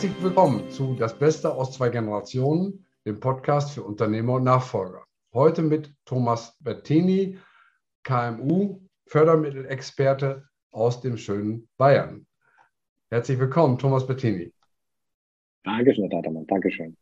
Herzlich willkommen zu Das Beste aus zwei Generationen, dem Podcast für Unternehmer und Nachfolger. Heute mit Thomas Bettini, KMU, Fördermittelexperte aus dem schönen Bayern. Herzlich willkommen, Thomas Bettini. Dankeschön, Herr Datermann. Dankeschön.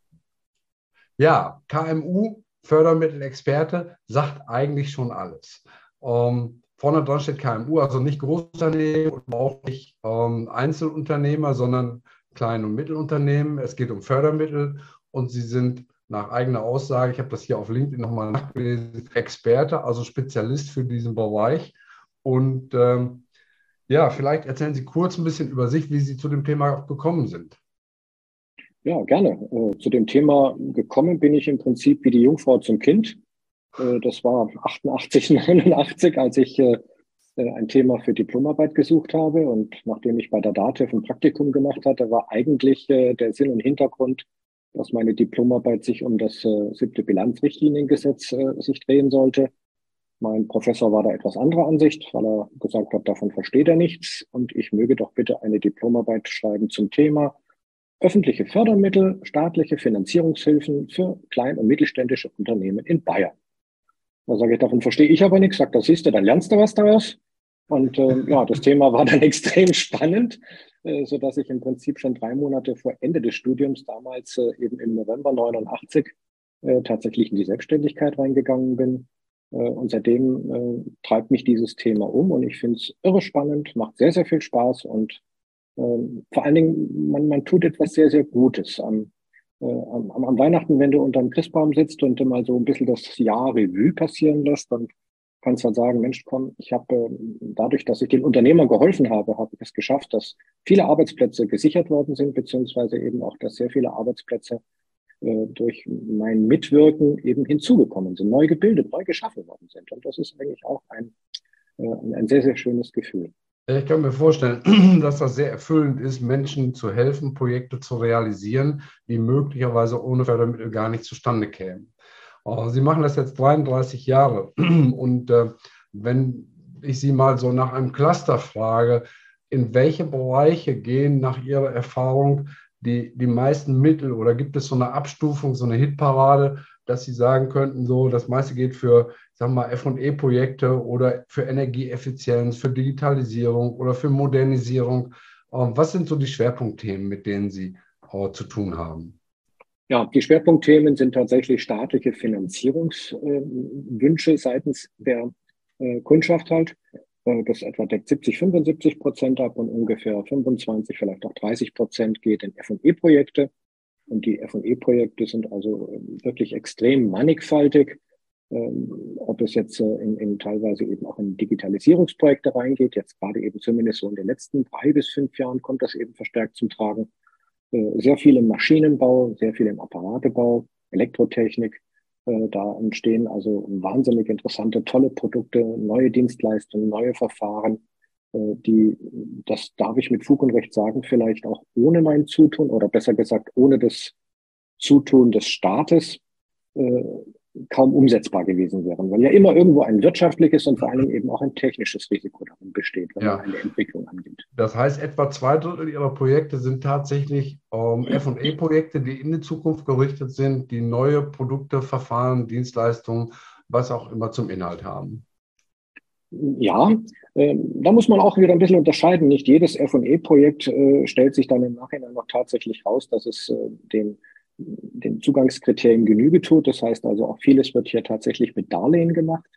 Ja, KMU, Fördermittelexperte, sagt eigentlich schon alles. Ähm, vorne dran steht KMU, also nicht Großunternehmen und auch nicht ähm, Einzelunternehmer, sondern Klein- und Mittelunternehmen. Es geht um Fördermittel und sie sind nach eigener Aussage, ich habe das hier auf LinkedIn nochmal nachgelesen, Experte, also Spezialist für diesen Bereich. Und ähm, ja, vielleicht erzählen Sie kurz ein bisschen über sich, wie Sie zu dem Thema gekommen sind. Ja, gerne. Äh, zu dem Thema gekommen bin ich im Prinzip wie die Jungfrau zum Kind. Äh, das war 88, 89, als ich äh, ein Thema für Diplomarbeit gesucht habe. Und nachdem ich bei der DATEV ein Praktikum gemacht hatte, war eigentlich äh, der Sinn und Hintergrund, dass meine Diplomarbeit sich um das äh, siebte Bilanzrichtliniengesetz sich drehen sollte. Mein Professor war da etwas anderer Ansicht, weil er gesagt hat, davon versteht er nichts. Und ich möge doch bitte eine Diplomarbeit schreiben zum Thema öffentliche Fördermittel, staatliche Finanzierungshilfen für klein- und mittelständische Unternehmen in Bayern. Da sage ich, davon verstehe ich aber nichts. Sagt, das siehst du, dann lernst du was daraus. Und äh, ja, das Thema war dann extrem spannend, äh, so dass ich im Prinzip schon drei Monate vor Ende des Studiums, damals äh, eben im November 89, äh, tatsächlich in die Selbstständigkeit reingegangen bin. Äh, und seitdem äh, treibt mich dieses Thema um und ich finde es irre spannend, macht sehr, sehr viel Spaß und äh, vor allen Dingen, man, man tut etwas sehr, sehr Gutes. Am, äh, am, am Weihnachten, wenn du unter dem Christbaum sitzt und mal so ein bisschen das Jahr Revue passieren lässt, dann kannst dann sagen, Mensch, komm, ich habe äh, dadurch, dass ich den Unternehmern geholfen habe, habe ich es geschafft, dass viele Arbeitsplätze gesichert worden sind, beziehungsweise eben auch, dass sehr viele Arbeitsplätze äh, durch mein Mitwirken eben hinzugekommen sind, neu gebildet, neu geschaffen worden sind. Und das ist eigentlich auch ein, äh, ein sehr, sehr schönes Gefühl. Ich kann mir vorstellen, dass das sehr erfüllend ist, Menschen zu helfen, Projekte zu realisieren, die möglicherweise ohne Fördermittel gar nicht zustande kämen. Oh, Sie machen das jetzt 33 Jahre. Und äh, wenn ich Sie mal so nach einem Cluster frage, in welche Bereiche gehen nach Ihrer Erfahrung die, die meisten Mittel oder gibt es so eine Abstufung, so eine Hitparade, dass Sie sagen könnten, so das meiste geht für, sagen mal, FE-Projekte oder für Energieeffizienz, für Digitalisierung oder für Modernisierung. Ähm, was sind so die Schwerpunktthemen, mit denen Sie äh, zu tun haben? Ja, die Schwerpunktthemen sind tatsächlich staatliche Finanzierungswünsche seitens der äh, Kundschaft halt. Äh, das etwa deckt 70, 75 Prozent ab und ungefähr 25, vielleicht auch 30 Prozent geht in F&E-Projekte. Und die F&E-Projekte sind also ähm, wirklich extrem mannigfaltig. Ähm, ob es jetzt äh, in, in teilweise eben auch in Digitalisierungsprojekte reingeht, jetzt gerade eben zumindest so in den letzten drei bis fünf Jahren kommt das eben verstärkt zum Tragen äh, sehr viel im Maschinenbau, sehr viel im Apparatebau, Elektrotechnik. Äh, da entstehen also wahnsinnig interessante, tolle Produkte, neue Dienstleistungen, neue Verfahren, äh, die, das darf ich mit Fug und Recht sagen, vielleicht auch ohne mein Zutun oder besser gesagt ohne das Zutun des Staates kaum umsetzbar gewesen wären, weil ja immer irgendwo ein wirtschaftliches und vor allem eben auch ein technisches Risiko darin besteht, wenn ja. man eine Entwicklung angeht. Das heißt, etwa zwei Drittel Ihrer Projekte sind tatsächlich ähm, FE-Projekte, die in die Zukunft gerichtet sind, die neue Produkte, Verfahren, Dienstleistungen, was auch immer zum Inhalt haben. Ja, äh, da muss man auch wieder ein bisschen unterscheiden. Nicht jedes FE-Projekt äh, stellt sich dann im Nachhinein noch tatsächlich raus, dass es äh, den den Zugangskriterien Genüge tut. Das heißt also auch vieles wird hier tatsächlich mit Darlehen gemacht,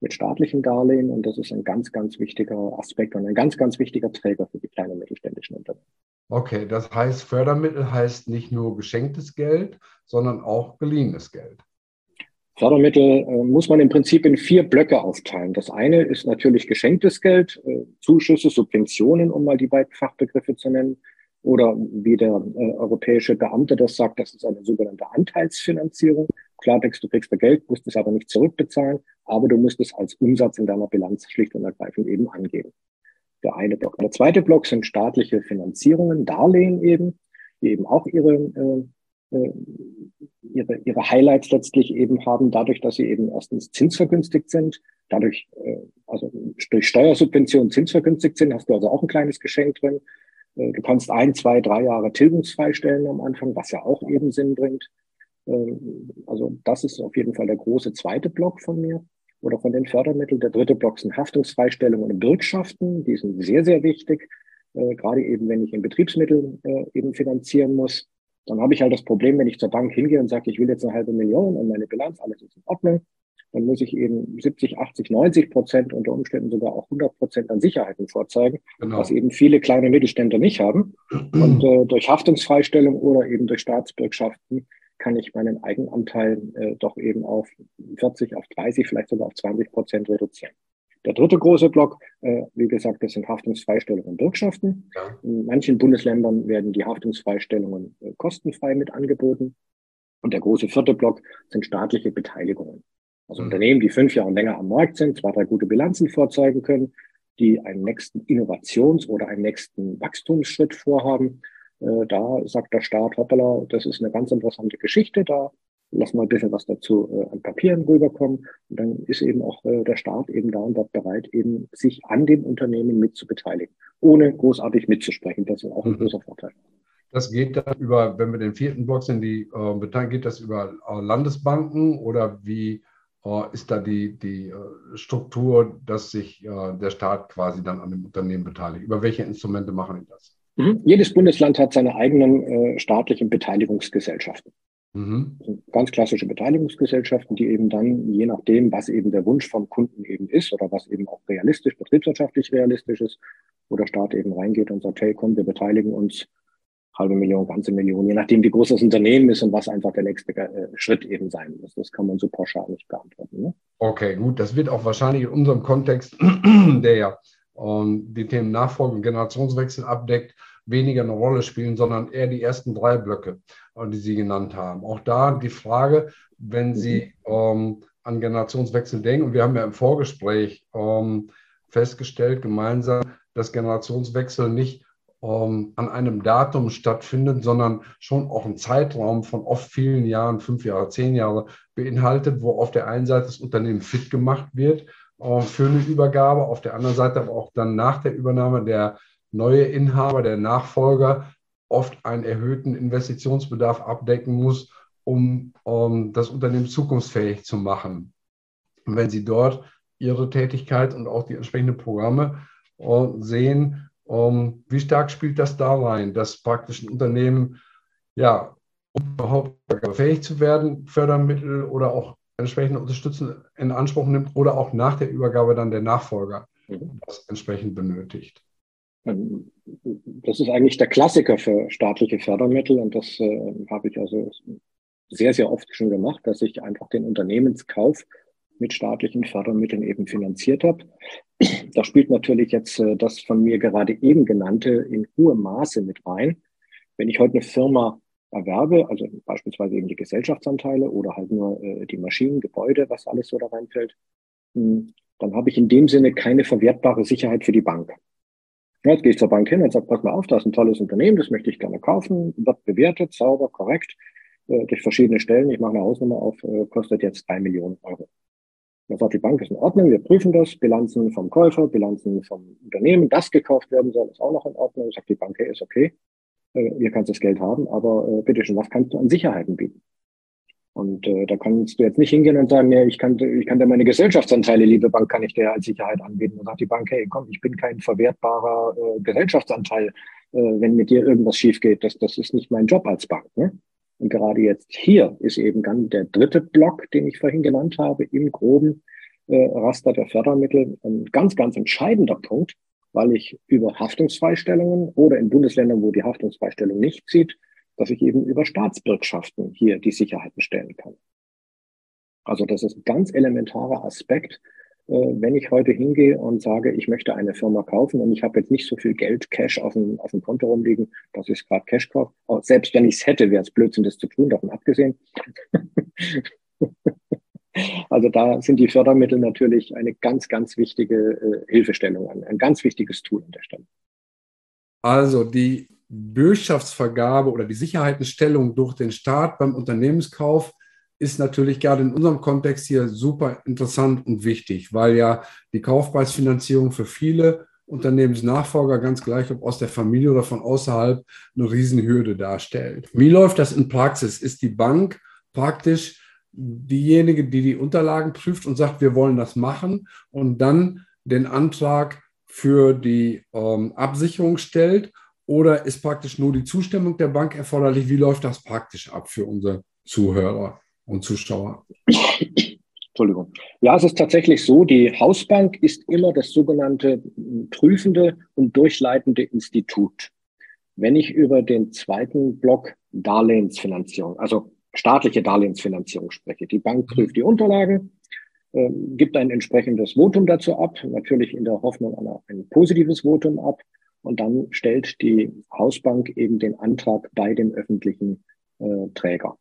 mit staatlichen Darlehen. Und das ist ein ganz, ganz wichtiger Aspekt und ein ganz, ganz wichtiger Träger für die kleinen und mittelständischen Unternehmen. Okay, das heißt, Fördermittel heißt nicht nur geschenktes Geld, sondern auch geliehenes Geld. Fördermittel äh, muss man im Prinzip in vier Blöcke aufteilen. Das eine ist natürlich geschenktes Geld, äh, Zuschüsse, Subventionen, um mal die beiden Fachbegriffe zu nennen. Oder wie der äh, europäische Beamte das sagt, das ist eine sogenannte Anteilsfinanzierung. Klartext, du kriegst da Geld, musst es aber nicht zurückbezahlen, aber du musst es als Umsatz in deiner Bilanz schlicht und ergreifend eben angeben. Der eine Block. Der zweite Block sind staatliche Finanzierungen, Darlehen eben, die eben auch ihre, äh, äh, ihre, ihre Highlights letztlich eben haben, dadurch, dass sie eben erstens zinsvergünstigt sind, dadurch, äh, also durch Steuersubventionen zinsvergünstigt sind, hast du also auch ein kleines Geschenk drin. Äh, du kannst ein, zwei, drei Jahre tilgungsfrei stellen am Anfang, was ja auch eben Sinn bringt. Ähm, also das ist auf jeden Fall der große zweite Block von mir oder von den Fördermitteln. Der dritte Block sind Haftungsfreistellungen und Bürgschaften. Die sind sehr, sehr wichtig. Äh, gerade eben, wenn ich in Betriebsmittel äh, eben finanzieren muss. Dann habe ich halt das Problem, wenn ich zur Bank hingehe und sage, ich will jetzt eine halbe Million und meine Bilanz, alles ist in Ordnung. Dann muss ich eben 70, 80, 90 Prozent, unter Umständen sogar auch 100 Prozent an Sicherheiten vorzeigen, genau. was eben viele kleine Mittelständler nicht haben. Und äh, durch Haftungsfreistellung oder eben durch Staatsbürgschaften kann ich meinen Eigenanteil äh, doch eben auf 40, auf 30, vielleicht sogar auf 20 Prozent reduzieren. Der dritte große Block, äh, wie gesagt, das sind Haftungsfreistellungen und Bürgschaften. Ja. In manchen Bundesländern werden die Haftungsfreistellungen äh, kostenfrei mit angeboten. Und der große vierte Block sind staatliche Beteiligungen. Also mhm. Unternehmen, die fünf Jahre länger am Markt sind, zwei, drei gute Bilanzen vorzeigen können, die einen nächsten Innovations- oder einen nächsten Wachstumsschritt vorhaben äh, da sagt der Staat, hoppala, das ist eine ganz interessante Geschichte, da lassen wir ein bisschen was dazu äh, an Papieren rüberkommen. Und dann ist eben auch äh, der Staat eben da und dort bereit, eben sich an dem Unternehmen mitzubeteiligen, ohne großartig mitzusprechen. Das ist auch ein mhm. großer Vorteil. Das geht dann über, wenn wir den vierten Block sind, die äh, geht das über Landesbanken oder wie ist da die, die äh, Struktur, dass sich der Staat quasi dann an dem Unternehmen beteiligt? Über welche Instrumente machen die das? Mhm. Jedes Bundesland hat seine eigenen äh, staatlichen Beteiligungsgesellschaften. Mhm. Ganz klassische Beteiligungsgesellschaften, die eben dann, je nachdem, was eben der Wunsch vom Kunden eben ist oder was eben auch realistisch, betriebswirtschaftlich realistisch ist, wo der Staat eben reingeht und sagt, hey, komm, wir beteiligen uns halbe Million, ganze Million, je nachdem, wie groß das Unternehmen ist und was einfach der nächste äh, Schritt eben sein muss. Das kann man so pauschal nicht beantworten. Ne? Okay, gut. Das wird auch wahrscheinlich in unserem Kontext, der ja ähm, die Themen Nachfolge und Generationswechsel abdeckt, weniger eine Rolle spielen, sondern eher die ersten drei Blöcke, äh, die Sie genannt haben. Auch da die Frage, wenn Sie mhm. ähm, an Generationswechsel denken, und wir haben ja im Vorgespräch ähm, festgestellt, gemeinsam, dass Generationswechsel nicht ähm, an einem Datum stattfindet, sondern schon auch einen Zeitraum von oft vielen Jahren, fünf Jahre, zehn Jahre beinhaltet, wo auf der einen Seite das Unternehmen fit gemacht wird äh, für eine Übergabe, auf der anderen Seite aber auch dann nach der Übernahme der neue Inhaber, der Nachfolger oft einen erhöhten Investitionsbedarf abdecken muss, um, um das Unternehmen zukunftsfähig zu machen. Und wenn Sie dort Ihre Tätigkeit und auch die entsprechenden Programme uh, sehen, um, wie stark spielt das da rein, dass praktisch ein Unternehmen, ja, um überhaupt fähig zu werden, Fördermittel oder auch entsprechende Unterstützung in Anspruch nimmt oder auch nach der Übergabe dann der Nachfolger mhm. das entsprechend benötigt. Ähm, das ist eigentlich der Klassiker für staatliche Fördermittel und das äh, habe ich also sehr, sehr oft schon gemacht, dass ich einfach den Unternehmenskauf mit staatlichen Fördermitteln eben finanziert habe. Da spielt natürlich jetzt äh, das von mir gerade eben genannte in hohem Maße mit rein. Wenn ich heute eine Firma erwerbe, also beispielsweise eben die Gesellschaftsanteile oder halt nur äh, die Maschinen, Gebäude, was alles so da reinfällt, hm, dann habe ich in dem Sinne keine verwertbare Sicherheit für die Bank. Jetzt gehe ich zur Bank hin und sage, pass mal auf, das ist ein tolles Unternehmen, das möchte ich gerne kaufen, wird bewertet, sauber, korrekt, äh, durch verschiedene Stellen. Ich mache eine Hausnummer auf, kostet jetzt drei Millionen Euro. Dann sagt die Bank, ist in Ordnung, wir prüfen das, Bilanzen vom Käufer, Bilanzen vom Unternehmen, das gekauft werden soll, ist auch noch in Ordnung. Sagt die Bank, hey, ist okay, äh, ihr kannst das Geld haben, aber äh, bitteschön, was kannst du an Sicherheiten bieten? Und äh, da kannst du jetzt nicht hingehen und sagen, ja, ich kann, ich kann dir meine Gesellschaftsanteile, liebe Bank, kann ich dir als Sicherheit anbieten. Dann sagt die Bank, hey, komm, ich bin kein verwertbarer äh, Gesellschaftsanteil, äh, wenn mit dir irgendwas schief geht. Das, das ist nicht mein Job als Bank. Ne? Und gerade jetzt hier ist eben dann der dritte Block, den ich vorhin genannt habe, im groben äh, Raster der Fördermittel, ein ganz, ganz entscheidender Punkt, weil ich über Haftungsfreistellungen oder in Bundesländern, wo die Haftungsfreistellung nicht zieht, dass ich eben über Staatsbürgschaften hier die Sicherheiten stellen kann. Also das ist ein ganz elementarer Aspekt, wenn ich heute hingehe und sage, ich möchte eine Firma kaufen und ich habe jetzt nicht so viel Geld, Cash auf dem, auf dem Konto rumliegen, dass ich gerade Cash kaufe. Selbst wenn ich es hätte, wäre es Blödsinn, das zu tun, davon abgesehen. also da sind die Fördermittel natürlich eine ganz, ganz wichtige äh, Hilfestellung, ein, ein ganz wichtiges Tool an der Stelle. Also die Bürgschaftsvergabe oder die Sicherheitenstellung durch den Staat beim Unternehmenskauf ist natürlich gerade in unserem Kontext hier super interessant und wichtig, weil ja die Kaufpreisfinanzierung für viele Unternehmensnachfolger, ganz gleich, ob aus der Familie oder von außerhalb, eine Riesenhürde darstellt. Wie läuft das in Praxis? Ist die Bank praktisch diejenige, die die Unterlagen prüft und sagt, wir wollen das machen und dann den Antrag für die ähm, Absicherung stellt? Oder ist praktisch nur die Zustimmung der Bank erforderlich? Wie läuft das praktisch ab für unsere Zuhörer und Zuschauer? Entschuldigung. Ja, es ist tatsächlich so, die Hausbank ist immer das sogenannte prüfende und durchleitende Institut. Wenn ich über den zweiten Block Darlehensfinanzierung, also staatliche Darlehensfinanzierung spreche, die Bank prüft die Unterlagen, äh, gibt ein entsprechendes Votum dazu ab, natürlich in der Hoffnung an ein positives Votum ab. Und dann stellt die Hausbank eben den Antrag bei dem öffentlichen äh, Träger.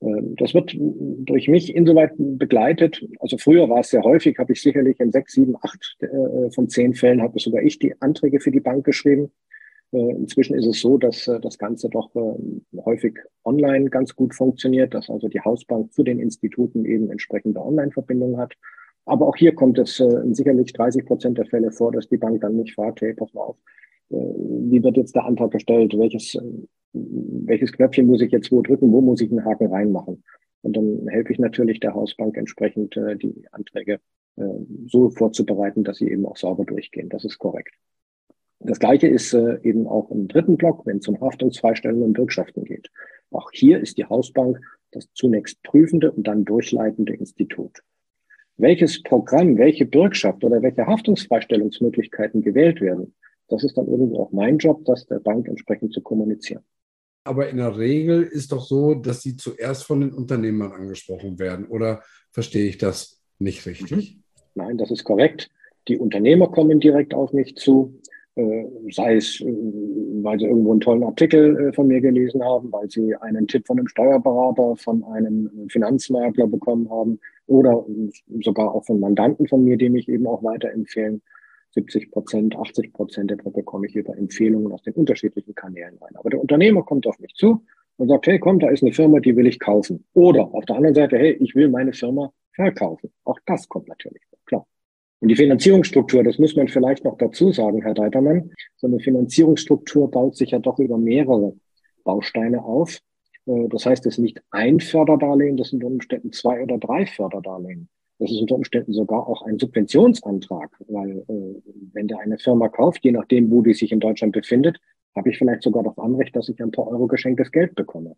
Ähm, das wird durch mich insoweit begleitet. Also früher war es sehr häufig, habe ich sicherlich in sechs, sieben, acht äh, von zehn Fällen habe sogar ich die Anträge für die Bank geschrieben. Äh, inzwischen ist es so, dass äh, das Ganze doch häufig online ganz gut funktioniert, dass also die Hausbank zu den Instituten eben entsprechende Online-Verbindungen hat. Aber auch hier kommt es sicherlich 30 Prozent der Fälle vor, dass die Bank dann nicht fragt, hey, pass mal auf, wie wird jetzt der Antrag gestellt, welches welches Knöpfchen muss ich jetzt wo drücken, wo muss ich einen Haken reinmachen. Und dann helfe ich natürlich der Hausbank entsprechend äh, die Anträge äh, so vorzubereiten, dass sie eben auch sauber durchgehen. Das ist korrekt. Das Gleiche ist äh, eben auch im dritten Block, wenn es um Haftungsfreistellung und Bürgschaften geht. Auch hier ist die Hausbank das zunächst prüfende und dann durchleitende Institut. Welches Programm, welche Bürgschaft oder welche Haftungsfreistellungsmöglichkeiten gewählt werden, das ist dann irgendwo auch mein Job, das der Bank entsprechend zu kommunizieren. Aber in der Regel ist doch so, dass sie zuerst von den Unternehmern angesprochen werden. Oder verstehe ich das nicht richtig? Nein, das ist korrekt. Die Unternehmer kommen direkt auf mich zu, sei es, äh, weil sie irgendwo einen tollen Artikel äh, von mir gelesen haben, weil sie einen Tipp von einem Steuerberater, von einem Finanzmakler bekommen haben oder sogar auch von Mandanten von mir, die mich eben auch weiterempfehlen. 70 Prozent, 80 Prozent etwa bekomme ich über Empfehlungen aus den unterschiedlichen Kanälen rein. Aber der Unternehmer kommt auf mich zu und sagt, hey, komm, da ist eine Firma, die will ich kaufen. Oder auf der anderen Seite, hey, ich will meine Firma verkaufen. Auch das kommt natürlich. Und die Finanzierungsstruktur, das muss man vielleicht noch dazu sagen, Herr Deitermann, so eine Finanzierungsstruktur baut sich ja doch über mehrere Bausteine auf. Äh, das heißt, es ist nicht ein Förderdarlehen, das sind unter Umständen zwei oder drei Förderdarlehen. Das ist unter Umständen sogar auch ein Subventionsantrag, weil äh, wenn der eine Firma kauft, je nachdem, wo die sich in Deutschland befindet, habe ich vielleicht sogar das Anrecht, dass ich ein paar Euro geschenktes Geld bekomme.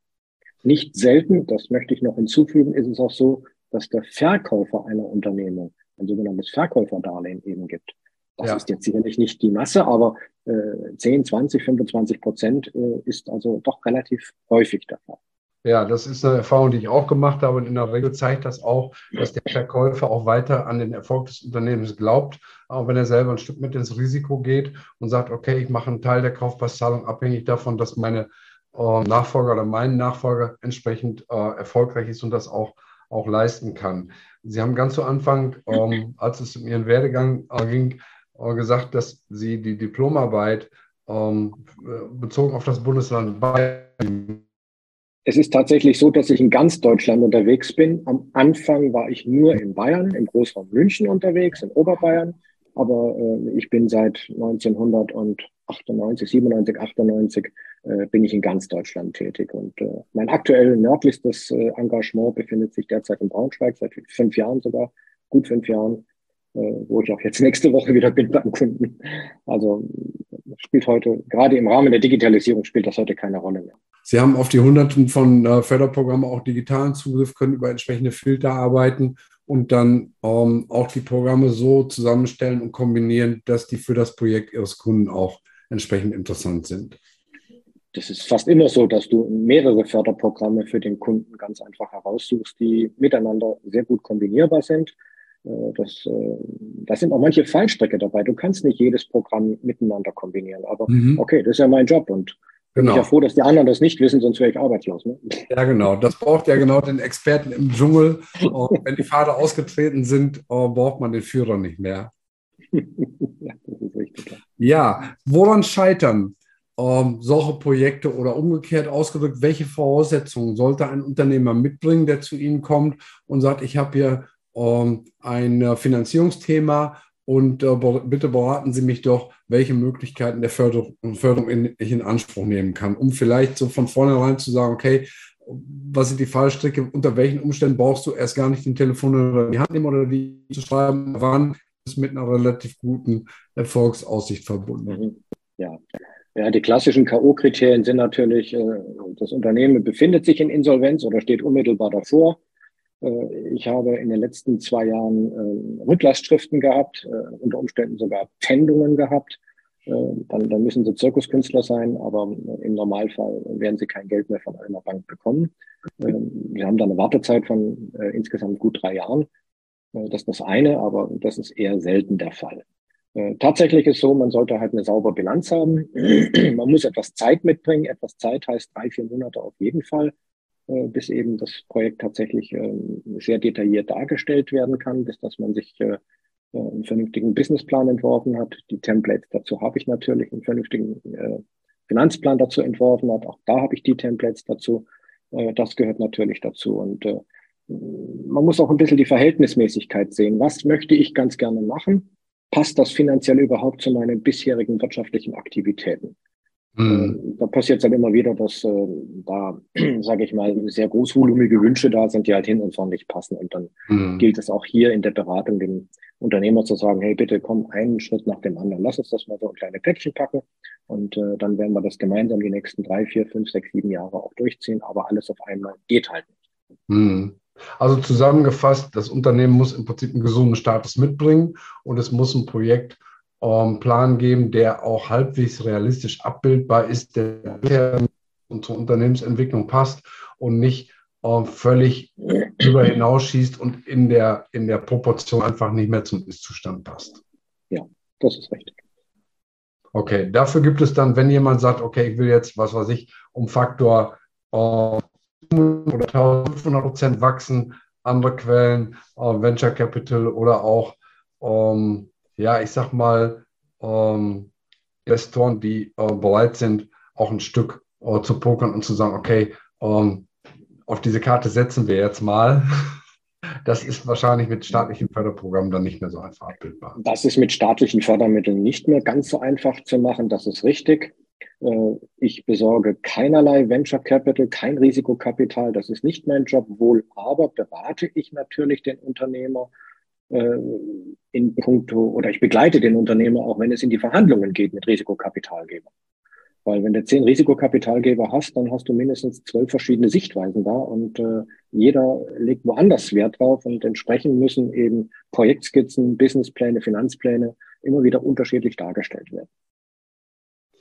Nicht selten, das möchte ich noch hinzufügen, ist es auch so, dass der Verkäufer einer Unternehmung ein sogenanntes Verkäuferdarlehen eben gibt. Das ja. ist jetzt sicherlich nicht die Masse, aber äh, 10, 20, 25 Prozent äh, ist also doch relativ häufig der Fall. Ja, das ist eine Erfahrung, die ich auch gemacht habe. Und in der Regel zeigt das auch, dass der Verkäufer auch weiter an den Erfolg des Unternehmens glaubt, auch wenn er selber ein Stück mit ins Risiko geht und sagt, okay, ich mache einen Teil der Kaufpreiszahlung abhängig davon, dass meine äh, Nachfolger oder mein Nachfolger entsprechend äh, erfolgreich ist und das auch, auch leisten kann. Sie haben ganz zu Anfang, ähm, als es um Ihren Werdegang äh, ging, äh, gesagt, dass Sie die Diplomarbeit ähm, bezogen auf das Bundesland Bayern es ist tatsächlich so, dass ich in ganz Deutschland unterwegs bin. Am Anfang war ich nur in Bayern, im Großraum München unterwegs, in Oberbayern. Aber äh, ich bin seit 1998, 97, 98 äh, bin ich in ganz Deutschland tätig. Und äh, mein aktuell nördlichstes äh, Engagement befindet sich derzeit in Braunschweig, seit fünf Jahren sogar, gut fünf Jahren, äh, wo ich auch jetzt nächste Woche wieder bin beim Kunden. Also spielt heute, gerade im Rahmen der Digitalisierung, spielt das heute keine Rolle mehr. Sie haben auf die Hunderten von äh, Förderprogrammen auch digitalen Zugriff, können über entsprechende Filter arbeiten und dann ähm, auch die Programme so zusammenstellen und kombinieren, dass die für das Projekt Ihres Kunden auch entsprechend interessant sind. Das ist fast immer so, dass du mehrere Förderprogramme für den Kunden ganz einfach heraussuchst, die miteinander sehr gut kombinierbar sind. Äh, das, äh, da sind auch manche Fallstrecke dabei. Du kannst nicht jedes Programm miteinander kombinieren. Aber mhm. okay, das ist ja mein Job und Genau. Bin ich ja froh, dass die anderen das nicht wissen, sonst wäre ich arbeitslos. Ne? Ja, genau. Das braucht ja genau den Experten im Dschungel. Und wenn die Pfade ausgetreten sind, oh, braucht man den Führer nicht mehr. ja, das ist richtig. Ja, woran scheitern ähm, solche Projekte oder umgekehrt ausgedrückt, welche Voraussetzungen sollte ein Unternehmer mitbringen, der zu Ihnen kommt und sagt, ich habe hier ähm, ein Finanzierungsthema und äh, bitte beraten Sie mich doch, welche Möglichkeiten der Förderung, Förderung in, ich in Anspruch nehmen kann, um vielleicht so von vornherein zu sagen, okay, was sind die Fallstricke, unter welchen Umständen brauchst du erst gar nicht den Telefon in die Hand nehmen oder die zu schreiben, wann mit einer relativ guten Erfolgsaussicht verbunden. Mhm. Ja. Ja, die klassischen K.O.-Kriterien sind natürlich, äh, das Unternehmen befindet sich in Insolvenz oder steht unmittelbar davor. Äh, ich habe in den letzten zwei Jahren äh, Rücklastschriften gehabt, unter Umständen sogar Pfändungen gehabt. Dann, dann müssen sie Zirkuskünstler sein, aber im Normalfall werden sie kein Geld mehr von einer Bank bekommen. Wir haben da eine Wartezeit von insgesamt gut drei Jahren. Das ist das eine, aber das ist eher selten der Fall. Tatsächlich ist so, man sollte halt eine saubere Bilanz haben. Man muss etwas Zeit mitbringen. Etwas Zeit heißt drei, vier Monate auf jeden Fall. Äh, bis eben das Projekt tatsächlich sehr detailliert dargestellt werden kann, bis dass man sich äh, äh, einen vernünftigen Businessplan entworfen hat. Die Templates dazu habe ich natürlich, einen vernünftigen Finanzplan dazu entworfen hat. Auch da habe ich die Templates dazu. Das gehört natürlich dazu. Und man muss auch ein bisschen die Verhältnismäßigkeit sehen. Was möchte ich ganz gerne machen? Passt das finanziell überhaupt zu meinen bisherigen wirtschaftlichen Aktivitäten? Mhm. Da passiert es dann immer wieder, dass äh, da, sage ich mal, sehr großvolumige Wünsche da sind, die halt hin und vorne nicht passen. Und dann mhm. gilt es auch hier in der Beratung dem Unternehmer zu sagen, hey, bitte komm einen Schritt nach dem anderen. Lass uns das mal so ein kleine Päckchen packen. Und äh, dann werden wir das gemeinsam die nächsten drei, vier, fünf, sechs, sieben Jahre auch durchziehen. Aber alles auf einmal geht halt nicht. Mhm. Also zusammengefasst, das Unternehmen muss im Prinzip einen gesunden Status mitbringen und es muss ein Projekt ähm, Plan geben, der auch halbwegs realistisch abbildbar ist, der zur Unternehmensentwicklung passt und nicht äh, völlig darüber hinausschießt und in der, in der Proportion einfach nicht mehr zum Ist-Zustand passt. Ja, das ist richtig. Okay, dafür gibt es dann, wenn jemand sagt, okay, ich will jetzt, was weiß ich, um Faktor äh, oder 1500 Prozent wachsen, andere Quellen, äh, Venture Capital oder auch ähm, ja, ich sag mal, ähm, Investoren, die äh, bereit sind, auch ein Stück äh, zu pokern und zu sagen, okay, ähm, auf diese Karte setzen wir jetzt mal. Das ist wahrscheinlich mit staatlichen Förderprogrammen dann nicht mehr so einfach abbildbar. Das ist mit staatlichen Fördermitteln nicht mehr ganz so einfach zu machen, das ist richtig. Äh, ich besorge keinerlei Venture Capital, kein Risikokapital, das ist nicht mein Job, wohl aber berate ich natürlich den Unternehmer äh, in puncto, oder ich begleite den Unternehmer auch, wenn es in die Verhandlungen geht mit Risikokapitalgebern. Weil wenn du zehn Risikokapitalgeber hast, dann hast du mindestens zwölf verschiedene Sichtweisen da und äh, jeder legt woanders Wert drauf und entsprechend müssen eben Projektskizzen, Businesspläne, Finanzpläne immer wieder unterschiedlich dargestellt werden.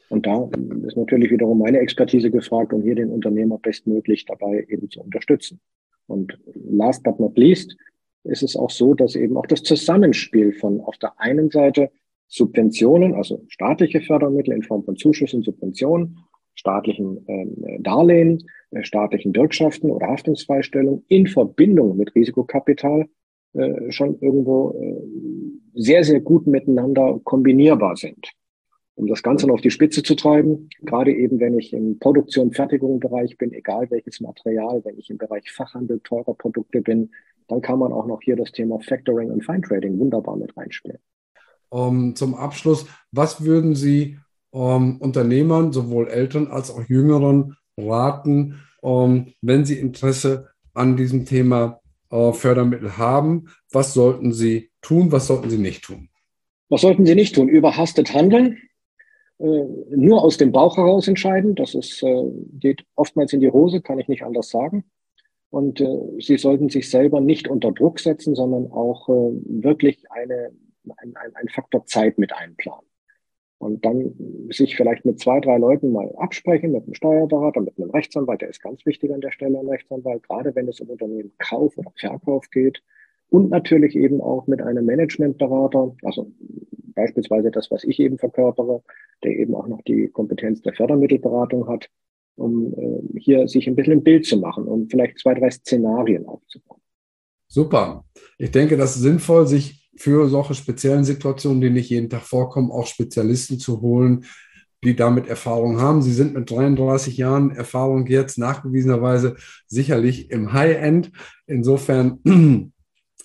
Und da ist natürlich wiederum meine Expertise gefragt, um hier den Unternehmer bestmöglich dabei eben zu unterstützen. Und last but not least, ist es auch so, dass eben auch das Zusammenspiel von auf der einen Seite Subventionen, also staatliche Fördermittel in Form von Zuschüssen, Subventionen, staatlichen äh, Darlehen, äh, staatlichen Bürgschaften oder Haftungsfreistellung in Verbindung mit Risikokapital äh, schon irgendwo äh, sehr, sehr gut miteinander kombinierbar sind. Um das Ganze noch auf die Spitze zu treiben, gerade eben wenn ich im Produktion, Fertigung Bereich bin, egal welches Material, wenn ich im Bereich Fachhandel teurer Produkte bin, dann kann man auch noch hier das Thema Factoring und Fine Trading wunderbar mit reinspielen. Um, zum Abschluss, was würden Sie um, Unternehmern, sowohl Eltern als auch Jüngeren, raten, um, wenn sie Interesse an diesem Thema uh, Fördermittel haben? Was sollten sie tun, was sollten sie nicht tun? Was sollten sie nicht tun? Überhastet handeln, nur aus dem Bauch heraus entscheiden. Das ist, äh, geht oftmals in die Hose, kann ich nicht anders sagen. Und äh, sie sollten sich selber nicht unter Druck setzen, sondern auch äh, wirklich eine, ein, ein, ein Faktor Zeit mit einplanen. Und dann sich vielleicht mit zwei, drei Leuten mal absprechen, mit einem Steuerberater, mit einem Rechtsanwalt, der ist ganz wichtig an der Stelle, ein Rechtsanwalt, gerade wenn es um Unternehmen Kauf oder Verkauf geht. Und natürlich eben auch mit einem Managementberater, also beispielsweise das, was ich eben verkörpere, der eben auch noch die Kompetenz der Fördermittelberatung hat, um äh, hier sich ein bisschen ein Bild zu machen und vielleicht zwei, drei Szenarien aufzubauen. Super. Ich denke, das ist sinnvoll, sich für solche speziellen Situationen, die nicht jeden Tag vorkommen, auch Spezialisten zu holen, die damit Erfahrung haben. Sie sind mit 33 Jahren Erfahrung jetzt nachgewiesenerweise sicherlich im High-End. Insofern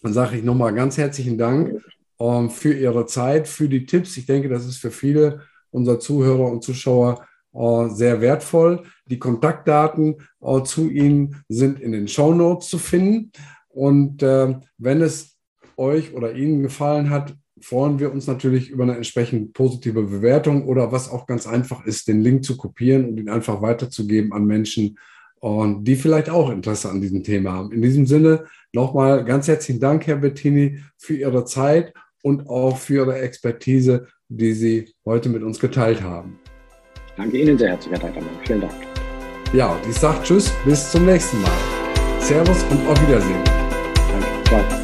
sage ich nochmal ganz herzlichen Dank ähm, für Ihre Zeit, für die Tipps. Ich denke, das ist für viele unserer Zuhörer und Zuschauer äh, sehr wertvoll. Die Kontaktdaten äh, zu Ihnen sind in den Show Notes zu finden. Und äh, wenn es euch oder Ihnen gefallen hat, freuen wir uns natürlich über eine entsprechend positive Bewertung oder was auch ganz einfach ist, den Link zu kopieren und ihn einfach weiterzugeben an Menschen, die vielleicht auch Interesse an diesem Thema haben. In diesem Sinne nochmal ganz herzlichen Dank, Herr Bettini, für Ihre Zeit und auch für Ihre Expertise, die Sie heute mit uns geteilt haben. Danke Ihnen sehr herzlich, Herr Deitermann. Vielen Dank. Ja, ich sage Tschüss, bis zum nächsten Mal. Servus und auf Wiedersehen. Danke. Ciao.